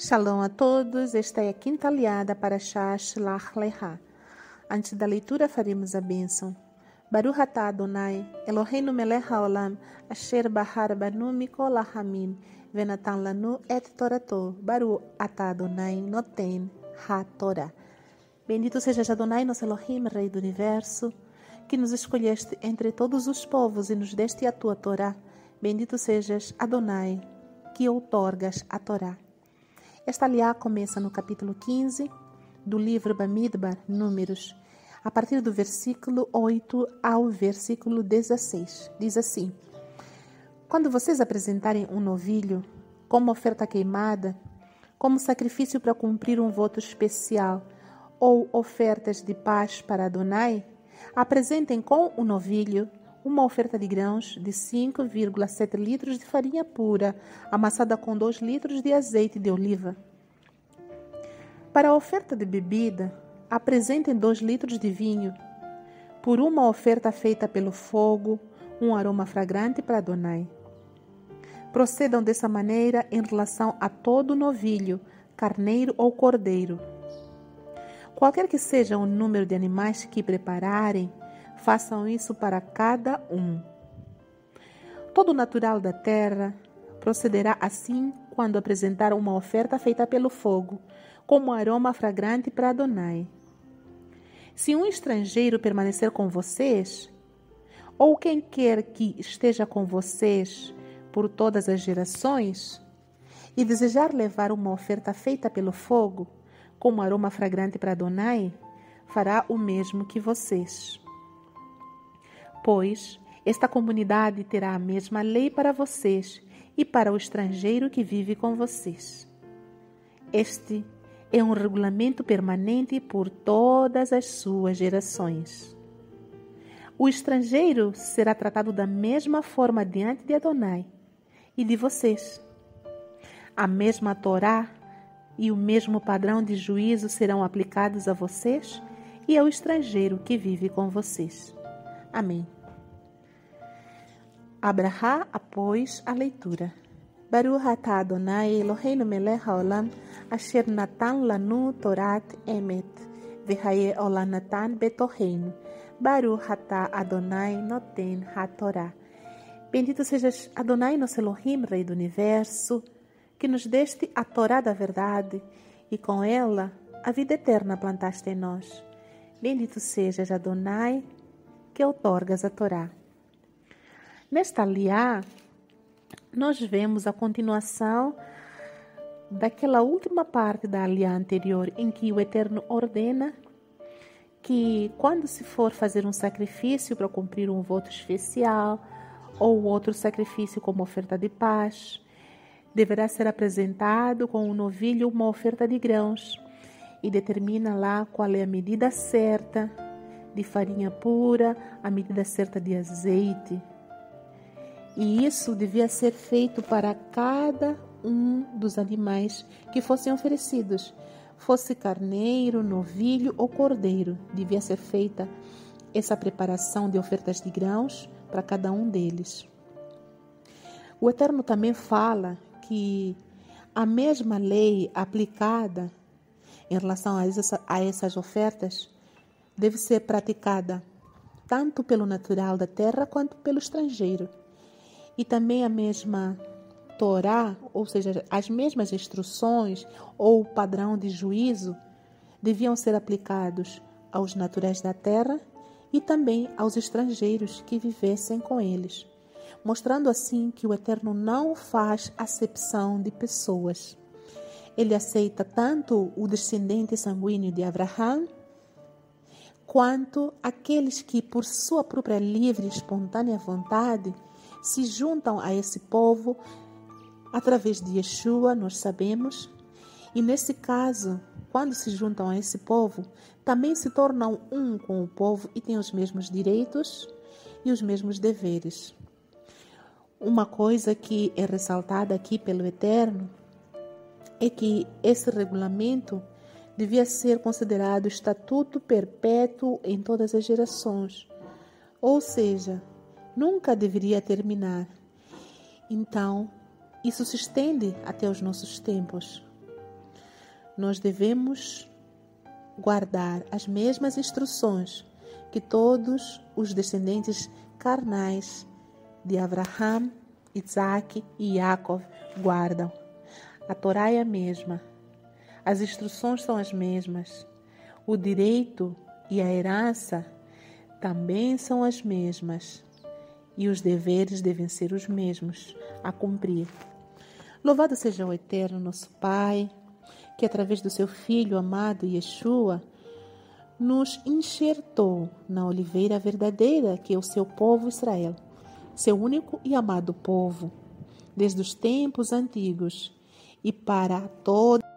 Shalom a todos, esta é a quinta aliada para Shash Lach Leha. Antes da leitura faremos a bênção. Baruch atah Adonai, Eloheinu melech haolam, asher bahar banu mikol hamin, venatan lanu et torato, Baruch atah Adonai noten ha-torah. Bendito sejas Adonai, nosso Elohim, Rei do Universo, que nos escolheste entre todos os povos e nos deste a tua Torá. Bendito sejas Adonai, que outorgas a Torá. Esta aliá começa no capítulo 15 do livro Bamidbar, Números, a partir do versículo 8 ao versículo 16. Diz assim: Quando vocês apresentarem um novilho como oferta queimada, como sacrifício para cumprir um voto especial, ou ofertas de paz para Adonai, apresentem com o novilho uma oferta de grãos de 5,7 litros de farinha pura, amassada com 2 litros de azeite de oliva. Para a oferta de bebida, apresentem 2 litros de vinho. Por uma oferta feita pelo fogo, um aroma fragrante para Adonai. Procedam dessa maneira em relação a todo novilho, carneiro ou cordeiro. Qualquer que seja o número de animais que prepararem, façam isso para cada um. Todo natural da terra procederá assim quando apresentar uma oferta feita pelo fogo, como aroma fragrante para Adonai. Se um estrangeiro permanecer com vocês, ou quem quer que esteja com vocês por todas as gerações, e desejar levar uma oferta feita pelo fogo, como aroma fragrante para Adonai, fará o mesmo que vocês pois esta comunidade terá a mesma lei para vocês e para o estrangeiro que vive com vocês. Este é um regulamento permanente por todas as suas gerações. O estrangeiro será tratado da mesma forma diante de Adonai e de vocês. A mesma Torá e o mesmo padrão de juízo serão aplicados a vocês e ao estrangeiro que vive com vocês. Amém. Abraha após a leitura. Baruch atah Adonai Eloheinu melech haolam asher natan lanu torat emet v'haye olam natan betoreinu. Baruch atah Adonai noten ha-torah. Bendito sejas Adonai nosso Elohim, Rei do Universo, que nos deste a Torá da verdade e com ela a vida eterna plantaste em nós. Bendito sejas Adonai, que outorgas a Torá. Nesta liá, nós vemos a continuação daquela última parte da aliá anterior, em que o Eterno ordena que quando se for fazer um sacrifício para cumprir um voto especial ou outro sacrifício como oferta de paz, deverá ser apresentado com um novilho uma oferta de grãos e determina lá qual é a medida certa de farinha pura, a medida certa de azeite, e isso devia ser feito para cada um dos animais que fossem oferecidos, fosse carneiro, novilho ou cordeiro, devia ser feita essa preparação de ofertas de grãos para cada um deles. O Eterno também fala que a mesma lei aplicada em relação a a essas ofertas deve ser praticada tanto pelo natural da terra quanto pelo estrangeiro e também a mesma Torá, ou seja, as mesmas instruções ou padrão de juízo, deviam ser aplicados aos naturais da terra e também aos estrangeiros que vivessem com eles, mostrando assim que o Eterno não faz acepção de pessoas. Ele aceita tanto o descendente sanguíneo de Abraão, quanto aqueles que, por sua própria livre e espontânea vontade, se juntam a esse povo através de Yeshua, nós sabemos. E nesse caso, quando se juntam a esse povo, também se tornam um com o povo e têm os mesmos direitos e os mesmos deveres. Uma coisa que é ressaltada aqui pelo Eterno é que esse regulamento devia ser considerado estatuto perpétuo em todas as gerações. Ou seja, nunca deveria terminar. Então, isso se estende até os nossos tempos. nós devemos guardar as mesmas instruções que todos os descendentes carnais de Abraham, Isaac e Jacob guardam. A Torá é a mesma, as instruções são as mesmas, o direito e a herança também são as mesmas, e os deveres devem ser os mesmos a cumprir. Louvado seja o Eterno, nosso Pai, que através do seu Filho amado Yeshua, nos enxertou na oliveira verdadeira que é o seu povo Israel, seu único e amado povo, desde os tempos antigos e para todo